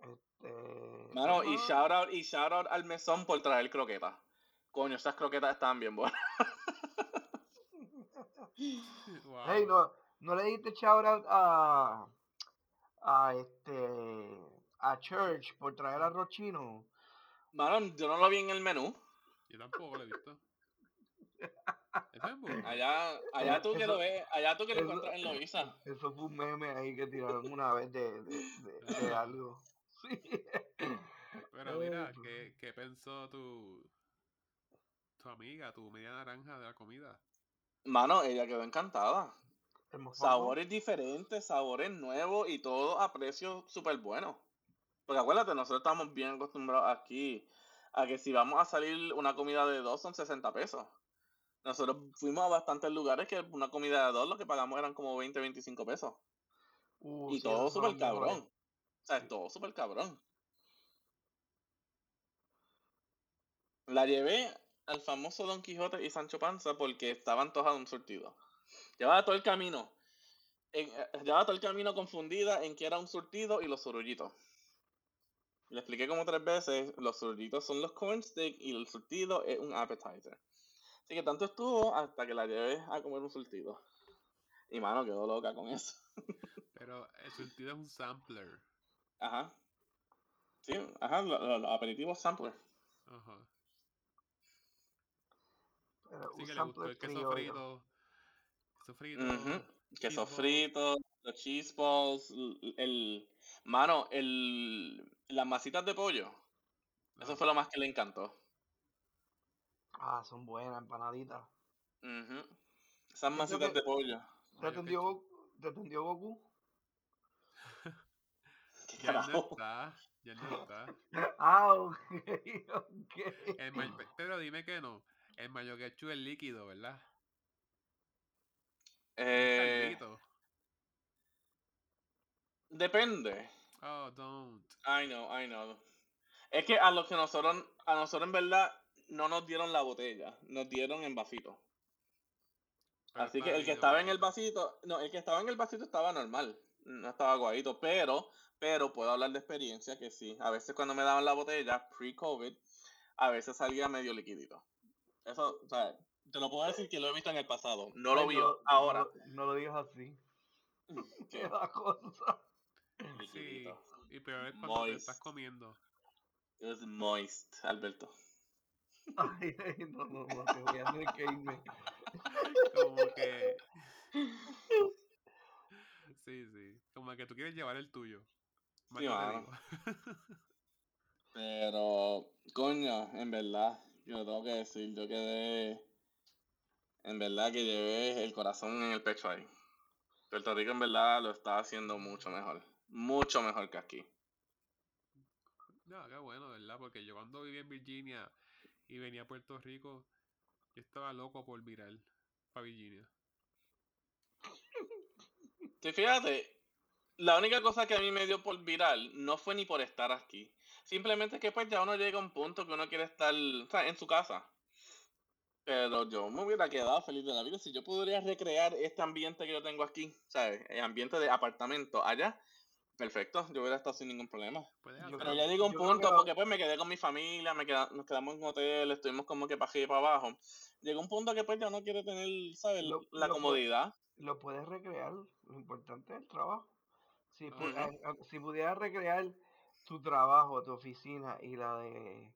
A: Este,
B: Mano, y shout out, y shout out al mesón por traer croquetas. Coño, esas croquetas estaban bien buenas.
C: Wow.
A: hey, no, no le diste shout out a, a este, a Church por traer arroz chino.
B: Mano, yo no lo vi en el menú.
C: Yo tampoco lo he visto. Eso es embuste.
B: Allá, allá tú que
A: eso-
B: lo ves, allá tú que lo encuentras en Loiza.
A: Eso fue un meme ahí que tiraron una vez de, de, de, de algo. Sí.
C: Pero mira,
A: pues.
C: ¿qué, qué pensó tu, tu amiga, tu media naranja de la comida.
B: Mano, ella quedó encantada. Sabores diferentes, sabores nuevos y todo a precios súper buenos. Porque acuérdate, nosotros estamos bien acostumbrados aquí a que si vamos a salir una comida de dos son 60 pesos. Nosotros fuimos a bastantes lugares que una comida de dos lo que pagamos eran como 20, 25 pesos.
A: Uh,
B: y
A: sí,
B: todo súper cabrón. O sea,
A: Sí.
B: todo súper cabrón. La llevé al famoso Don Quijote y Sancho Panza porque estaban todas un surtido. Llevaba todo el camino. en- eh, llevaba todo el camino confundida en que era un surtido y los surullitos. Le expliqué como tres veces, los surullitos son los corn y el surtido es un appetizer. Así que tanto estuvo hasta que la llevé a comer un surtido. Y mano, quedó loca con eso.
C: Pero el surtido es un sampler.
B: Ajá. Sí, ajá, lo- lo- los aperitivos sampler.
C: Ajá.
A: Pero
C: Así que le gustó el queso frito. Queso frito.
B: Ujú. Queso
C: cheese ball.
B: frito, los cheese balls, el... Mano, el... Las masitas de pollo. Eso fue lo más que le encantó.
A: Ah, son buenas empanaditas.
B: Ujú. Esas
A: Siento
B: masitas
A: que-
B: de pollo.
A: ¿Te
C: Mayo
A: atendió. Goku? ¿Te atendió Goku?
B: ¿Qué
C: Ya no está. Ya no está.
A: Ah, ok, ok.
C: El ma- pe- pero dime que no. El mayo ketchup es líquido, ¿verdad? Es
B: Eh. Depende.
C: Oh, don't.
B: I know, I know. Es que a los que nosotros, a nosotros en verdad no nos dieron la botella, nos dieron en vasito.
C: Pero
B: Así que el que estaba en el vasito, no, el que estaba en el vasito estaba normal, no estaba aguadito, pero, pero puedo hablar de experiencia que sí, a veces cuando me daban la botella, pre-COVID, a veces salía medio liquidito. Eso, o sea, te lo puedo decir que lo he visto en el pasado, no lo vi
A: no,
B: ahora.
A: No, no lo digas así.
B: que
A: Qué la cosa.
C: Sí. Y peor es cuando te estás
B: Moist.
C: comiendo.
B: Was moist, Alberto.
A: Ay, no, no, no, te voy a tener que irme.
C: Como que. Sí, sí. Como que tú quieres llevar el tuyo. Más
B: Sí. Pero, coño, en verdad, yo tengo que decir, yo quedé. En verdad que llevé el corazón en el pecho ahí. Puerto Rico en verdad lo está haciendo mucho mejor. Mucho mejor que aquí.
C: No, qué bueno, ¿verdad? Porque yo cuando vivía en Virginia y venía a Puerto Rico, yo estaba loco por virar para Virginia.
B: Sí, fíjate, la única cosa que a mí me dio por viral no fue ni por estar aquí. Simplemente que pues ya uno llega a un punto que uno quiere estar o sea, en su casa. Pero yo me hubiera quedado feliz de la vida si yo pudiera recrear este ambiente que yo tengo aquí, ¿sabes? El ambiente de apartamento allá. Perfecto, yo hubiera estado sin ningún problema. Pero ya llegó un punto,
A: que-
B: porque pues me quedé con mi familia, me queda- nos quedamos en un hotel, estuvimos como que para arriba y para abajo. Llegó un punto que pues ya no quiere tener, ¿sabes?
A: Lo-
B: la
A: lo
B: comodidad.
A: Lo puedes recrear. Lo importante es el trabajo. Si, eh, eh, si pudieras recrear tu trabajo, tu oficina y la de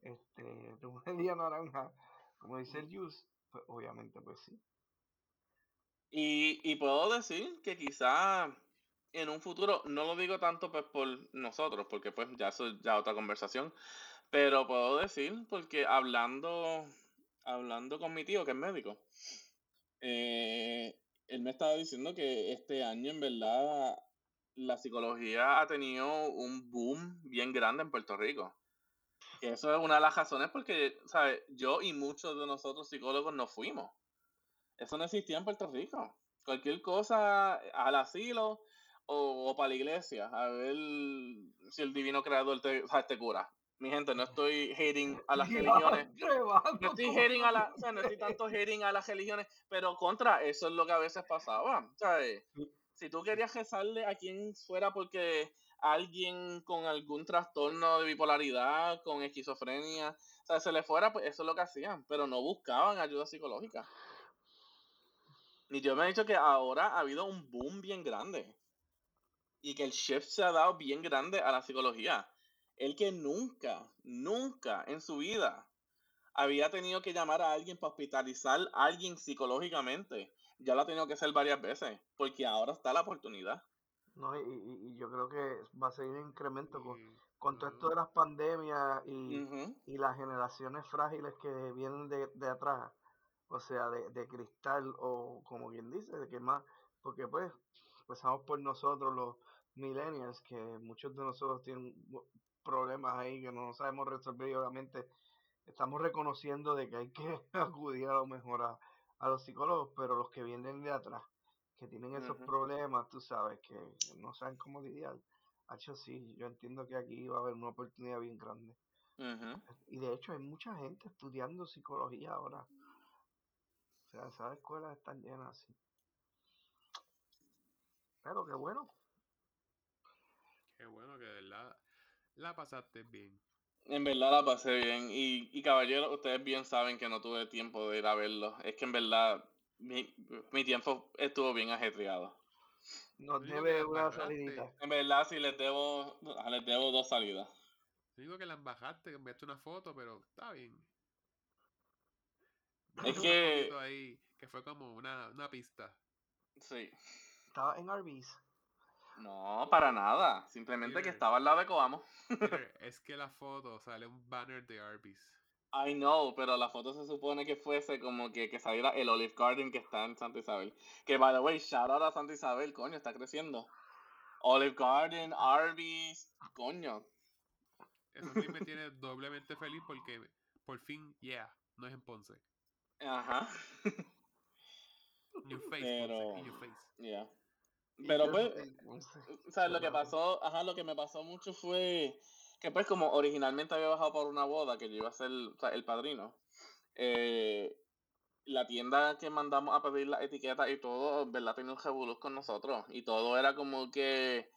A: este tu media naranja, como dice el Juice, pues obviamente pues sí.
B: Y, y puedo decir que quizá en un futuro, no lo digo tanto pues por nosotros, porque pues ya eso es ya otra conversación, pero puedo decir porque hablando, hablando con mi tío que es médico, eh, él me estaba diciendo que este año en verdad la psicología ha tenido un boom bien grande en Puerto Rico. Eso es una de las razones porque, ¿sabes? Yo y muchos de nosotros psicólogos nos fuimos. Eso no existía en Puerto Rico. Cualquier cosa al asilo o, para la iglesia, a ver si el divino creador te, o sea, te cura. Mi gente, no estoy hating a las religiones. No estoy
A: ¿cómo
B: hating a la, o sea, no estoy tanto hating a las religiones, pero contra, eso es lo que a veces pasaba. ¿sabes? Si tú querías rezarle a quien fuera porque alguien con algún trastorno de bipolaridad, con esquizofrenia, o sea, se le fuera, pues eso es lo que hacían, pero no buscaban ayuda psicológica. Y yo me he dicho que ahora ha habido un boom bien grande. Y que el shift se ha dado bien grande a la psicología. El que nunca, nunca en su vida había tenido que llamar a alguien para hospitalizar a alguien psicológicamente. Ya lo ha tenido que hacer varias veces. Porque ahora está la oportunidad.
A: No, y, y- y yo creo que va a seguir en incremento con,
C: Y-
A: con todo esto
C: Ajá.
A: de las pandemias y, y las generaciones frágiles que vienen de, de atrás, o sea, de, de cristal o como quien dice, de que más, porque pues empezamos por nosotros los millennials, que muchos de nosotros tienen problemas ahí que no sabemos resolver y obviamente estamos reconociendo de que hay que acudir a lo mejor a, a los psicólogos, pero los que vienen de atrás, que tienen esos problemas, tú sabes, que no saben cómo lidiar. Hacho, sí, yo entiendo que aquí va a haber una oportunidad bien grande. Y de hecho hay mucha gente estudiando psicología ahora. O sea, esas escuelas están llenas así. Pero qué bueno.
C: Qué bueno que de verdad la pasaste bien.
B: En verdad la pasé bien. Y, y caballero, ustedes bien saben que no tuve tiempo de ir a verlo. Es que en verdad mi, mi tiempo estuvo bien ajetreado.
A: Nos debe una salidita.
B: En verdad sí les debo, les debo dos salidas.
C: Digo que la embajaste, que enviaste una foto, pero está bien.
B: Es que-
C: ahí que fue como una, una pista.
B: Sí.
A: Estaba en Arby's.
B: No, para nada. Simplemente que estaba al lado de Coamo.
C: Peter, es que la foto sale un banner de Arby's.
B: I know, pero la foto se supone que fuese como que, que saliera el Olive Garden que está en Santa Isabel. Que, by the way, shout out a Santa Isabel, coño, está creciendo. Olive Garden, Arby's, coño.
C: Eso sí me tiene doblemente feliz porque por fin, yeah, no es en Ponce.
B: Ajá.
C: Your face,
B: Pero-
C: Ponce, in your face.
B: Yeah. Pero pues, o sea, lo que pasó, ajá, lo que me pasó mucho fue que pues como originalmente había bajado por una boda que yo iba a ser o sea, el padrino, eh, la tienda que mandamos a pedir las etiquetas y todo, ¿verdad? Tenía un revoluz con nosotros y todo era como que,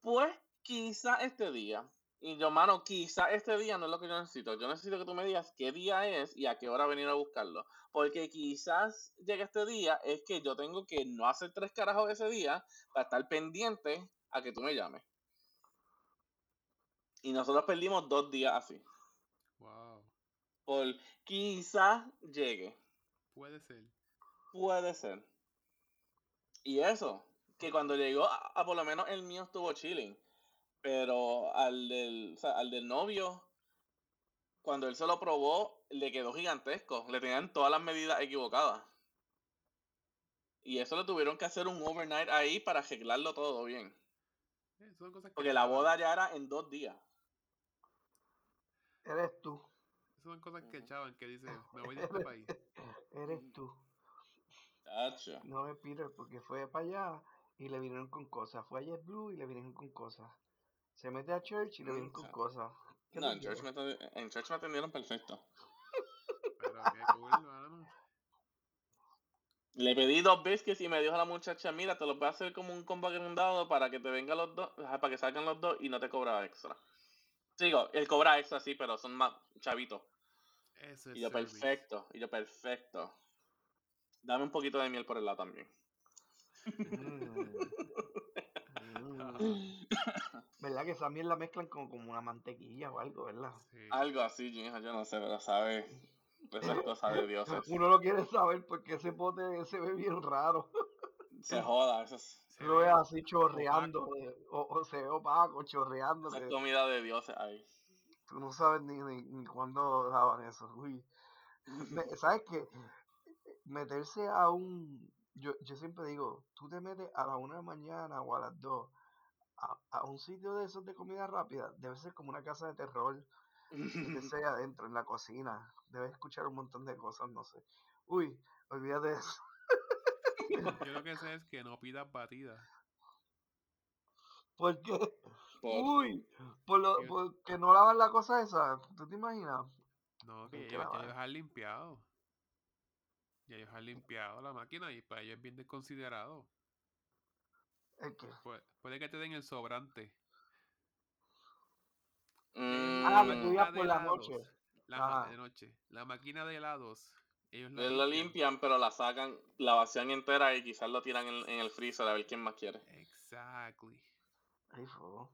B: pues quizá este día. Y yo, mano, quizá este día no es lo que yo necesito. Yo necesito que tú me digas qué día es y a qué hora venir a buscarlo. Porque quizás llegue este día, es que yo tengo que no hacer tres carajos ese día para estar pendiente a que tú me llames. Y nosotros perdimos dos días así.
C: Wow,
B: Por quizás llegue.
C: puede ser.
B: Puede ser. Y eso, que cuando llegó, a, a por lo menos el mío estuvo chilling. Pero al del, o sea, al del novio, cuando él se lo probó, le quedó gigantesco. Le tenían todas las medidas equivocadas. Y eso le tuvieron que hacer un overnight ahí para arreglarlo todo bien.
C: Son cosas que
B: Porque la boda ya era en dos días.
A: Eres tú.
C: Son cosas que
B: Ujú.
C: chavan que dice, me voy de este país.
A: Eres tú. No es Peter, porque fue para allá y le vinieron con cosas. Fue a JetBlue y le vinieron con cosas. Se mete a Church y le vienen
B: o
A: con cosas. ¿Qué
B: No, en church, me, en church me atendieron perfecto.
C: Pero qué cool, mano.
B: Le pedí dos biscuits y me dijo la muchacha, mira, te los voy a hacer como un combo agrandado para que te vengan los dos, para que salgan los dos y no te cobra extra. Digo, él cobra extra sí, pero son más chavitos.
C: Eso es
B: Y yo,
C: service.
B: perfecto, y yo, perfecto. Dame un poquito de miel por el lado también.
A: Mm. Mm. ¿Verdad que esa miel la mezclan como, como una mantequilla o algo, verdad?
C: Sí.
B: Algo así, hija, yo no sé, pero sabe. Esas cosas de dioses.
A: Uno lo quiere saber porque ese pote se ve bien raro.
B: Se joda, eso es,
C: Se
A: Lo
C: ve
A: así chorreando, eh, o, o se ve opaco, chorreando.
B: es comida de dioses ahí.
A: tú no sabes ni, ni, ni cuándo daban eso. Uy. ¿Sabes qué? Meterse a un... Yo, yo siempre digo, tú te metes a la una de la mañana o a las dos a, a un sitio de esos de comida rápida, debe ser como una casa de terror. Meterse ahí adentro, en la cocina. Debes escuchar un montón de cosas, no sé. Uy, olvídate de eso.
C: Yo lo que sé es que no pidas batida.
A: ¿Por qué?
B: Por-
A: Uy, por lo,
C: Yo-
A: por que no lavan la cosa esa. ¿Tú te imaginas?
C: No, que ya,
A: que
C: ellos- ya
A: lavar.
C: ellos han limpiado. Ya ellos han limpiado la máquina y para ellos es bien desconsiderado.
A: ¿El qué?
C: Puede, puede que te den el sobrante.
A: Ah,
B: Mm,
A: ibas
C: de
A: por la
C: helados,
A: noche.
C: La de noche. La máquina de helados. Ellos la
B: Ellos la
C: limpian.
B: limpian, pero la sacan, la vacían entera y quizás lo tiran en, en el freezer a ver quién más quiere.
C: Exactly.
A: Ahí fue.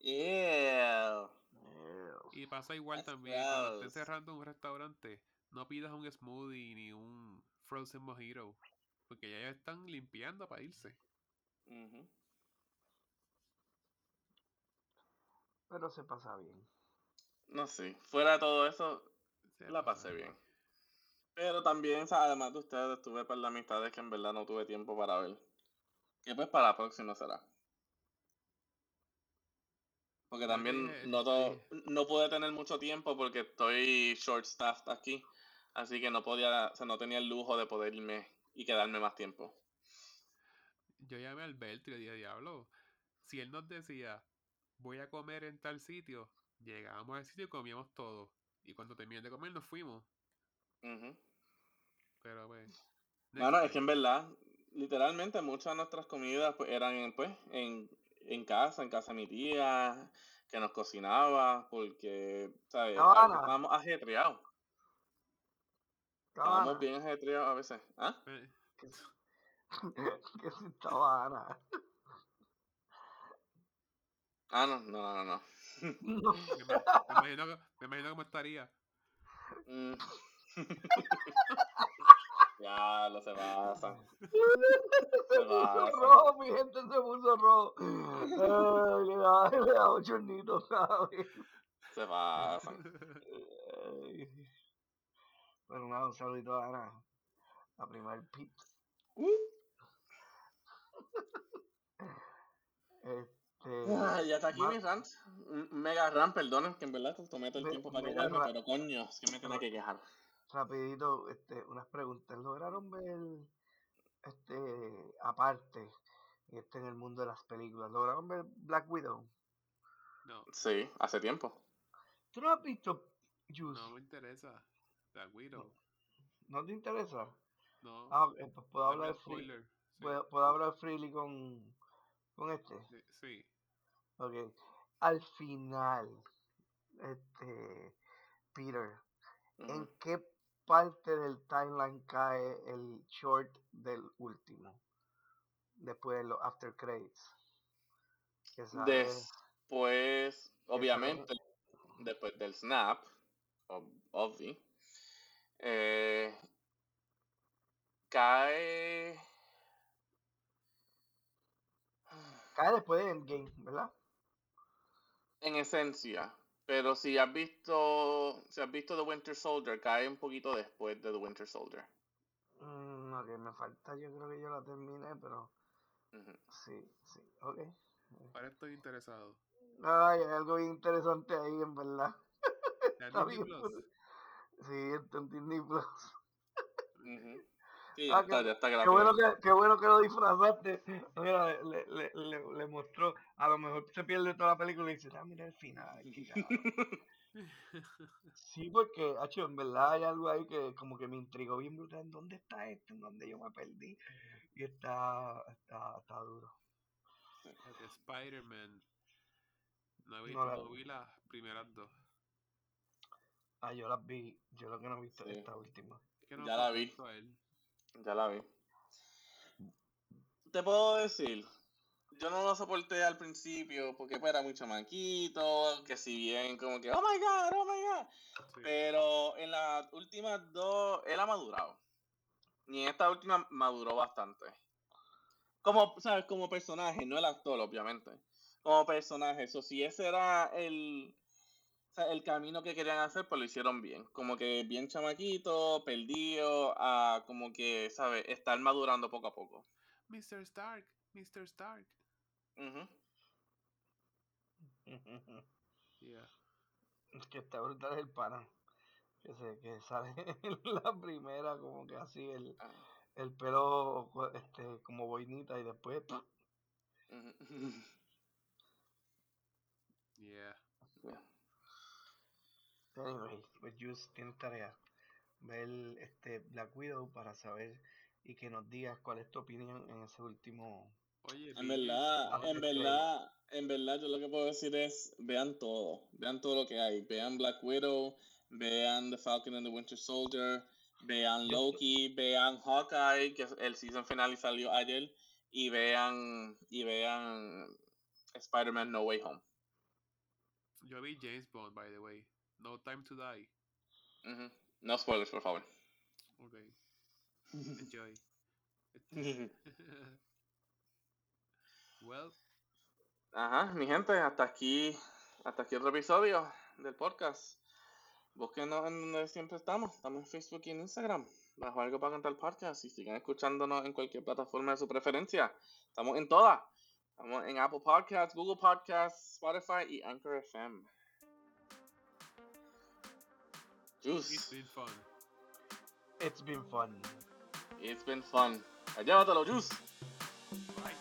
B: Yeah.
A: Ew.
C: Y pasa igual
B: That's
C: también. Cuando estés
B: gross.
C: cerrando un restaurante, no pidas un smoothie ni un frozen mojito. Porque ya ellos están limpiando para irse.
B: Ujú.
A: Pero se pasa bien.
B: No sé, fuera de todo eso,
C: Se
B: la
C: pasa
B: pasé bien. Pero también, o sea, además de ustedes, tuve par de amistades que en verdad no tuve tiempo para ver. Que pues para la próxima será. Porque
C: Yo
B: también no, todo,
C: sí.
B: no pude tener mucho tiempo porque estoy short staffed aquí. Así que no podía, o sea, no tenía el lujo de poder irme y quedarme más tiempo.
C: Yo llamé a Alberto y le dije, diablo, si él nos decía, voy a comer en tal sitio, llegábamos al sitio y comíamos todo. Y cuando terminé de comer nos fuimos. Pero pues...
B: Bueno, es que en verdad, literalmente muchas de nuestras comidas pues, eran en, pues, en, en casa, en casa de mi tía, que nos cocinaba, porque, ¿sabes?
A: Cabana.
B: estábamos ajetreados.
A: Cabana.
B: Estábamos bien ajetreados a veces. ¿Ah?
C: Eh,
A: Que, que si estaba Ana.
B: Ah, no, no, no, no.
C: Me, me imagino, que- me imagino cómo estaría.
B: Mm. ya, lo se pasa.
A: Se puso rojo, mi gente se puso rojo. Ay, le da, le da ochornito, ¿sabes?
B: Se pasan.
A: Bueno, nada, un saludito a Ana. La primer pit.
B: Uh.
A: Este.
B: Ah, y hasta aquí
A: ma-
B: mi rant. Un Mega rant, perdonen que en verdad tomé todo el
A: Me-
B: tiempo para quejarme, pero coño, es que me tenía que quejar.
A: rapidito, este, unas preguntas. ¿Lograron ver, este, aparte, este en el mundo de las películas, ¿lograron ver Black Widow?
C: No,
B: Sí, hace tiempo.
A: ¿Tú no has visto Juice?
C: no me interesa. Black Widow.
A: ¿No te interesa?
C: No.
A: Ah, eh, pues puedo hablar, free,
C: spoiler. Sí,
A: puedo, puedo hablar freely con, con este.
C: sí.
A: Ok. Al final, este, Peter, ¿en qué parte del timeline cae el short del último? Después de los after credits.
B: Después, obviamente, después del snap, ob- obvi, eh, cae.
A: Cae después de Endgame, ¿verdad?
B: En esencia, pero si has visto, si has visto The Winter Soldier, cae un poquito después de The Winter Soldier.
A: Mm, ok, me falta, yo creo que yo la terminé, pero sí, sí, ok.
C: Ahora estoy interesado.
A: Ay, hay algo bien interesante ahí, en verdad.
C: ¿Ya
A: Está
C: Disney Plus?
A: Sí, está en Disney Plus.
B: Sí,
A: Ah,
B: ya está
A: Qué bueno que, qué bueno que lo disfrazaste. Mira, le, le, le, le mostró. A lo mejor se pierde toda la película y dice, ah, mira el final. qué cabrón". Sí, porque, hacho, en verdad hay algo ahí que como que me intrigó bien brutal. ¿En dónde está esto? ¿En dónde yo me perdí? Y está, está, está duro.
C: Spider-Man. No vi,
A: No la
C: no
A: vi.
C: las primeras dos.
A: Ah, yo las vi. Yo lo que no he visto es esta última.
C: Que no
B: Ya la vi.
C: soporto a él.
B: Ya la vi. Te puedo decir, yo no lo soporté al principio porque pues, era muy chamaquito, que si bien como que, oh my god, oh my god.
C: Sí.
B: Pero en las últimas dos, él ha madurado. Y en esta última maduró bastante. Como, ¿sabes? Como personaje, no el actor, obviamente. Como personaje, eso si ese era el, sea, el camino que querían hacer, pues lo hicieron bien. Como que bien chamaquito, perdido, a como que, ¿sabes? Estar madurando poco a poco.
C: Mr. Stark, Mr. Stark.
B: Ujú.
C: Yeah.
A: Es que está brutal el pana. Que se, que sale en la primera como que así el,
B: Ah,
A: el pelo este como boinita y después ¡pum!
C: Yeah.
B: Yeah.
A: Pues Juice tiene tarea. Ver este Black Widow para saber y que nos digas cuál es tu opinión en ese último.
C: Oye,
B: En verdad, en verdad, en verdad, yo lo que puedo decir es, vean todo, vean todo lo que hay, vean Black Widow, vean The Falcon and the Winter Soldier, vean Loki, vean Hawkeye, que el season final salió ayer, y vean, y vean Spider-Man No Way Home.
C: Yo vi James Bond, by the way. No Time to Die.
B: Ujú. No spoilers, por favor.
C: Ok. Enjoy. Well,
B: Ajá, mi gente, hasta aquí, hasta aquí otro episodio del podcast. Búsquenos en donde siempre estamos. Estamos en Facebook y en Instagram. Bajo algo para cantar podcast. Y sigan escuchándonos en cualquier plataforma de su preferencia. Estamos en todas. Estamos en Apple Podcasts, Google Podcasts, Spotify y Anchor FM.
C: It's
B: Juice.
C: been fun.
A: It's been fun.
B: It's been fun. Llévatelo, Juice.
C: Bye.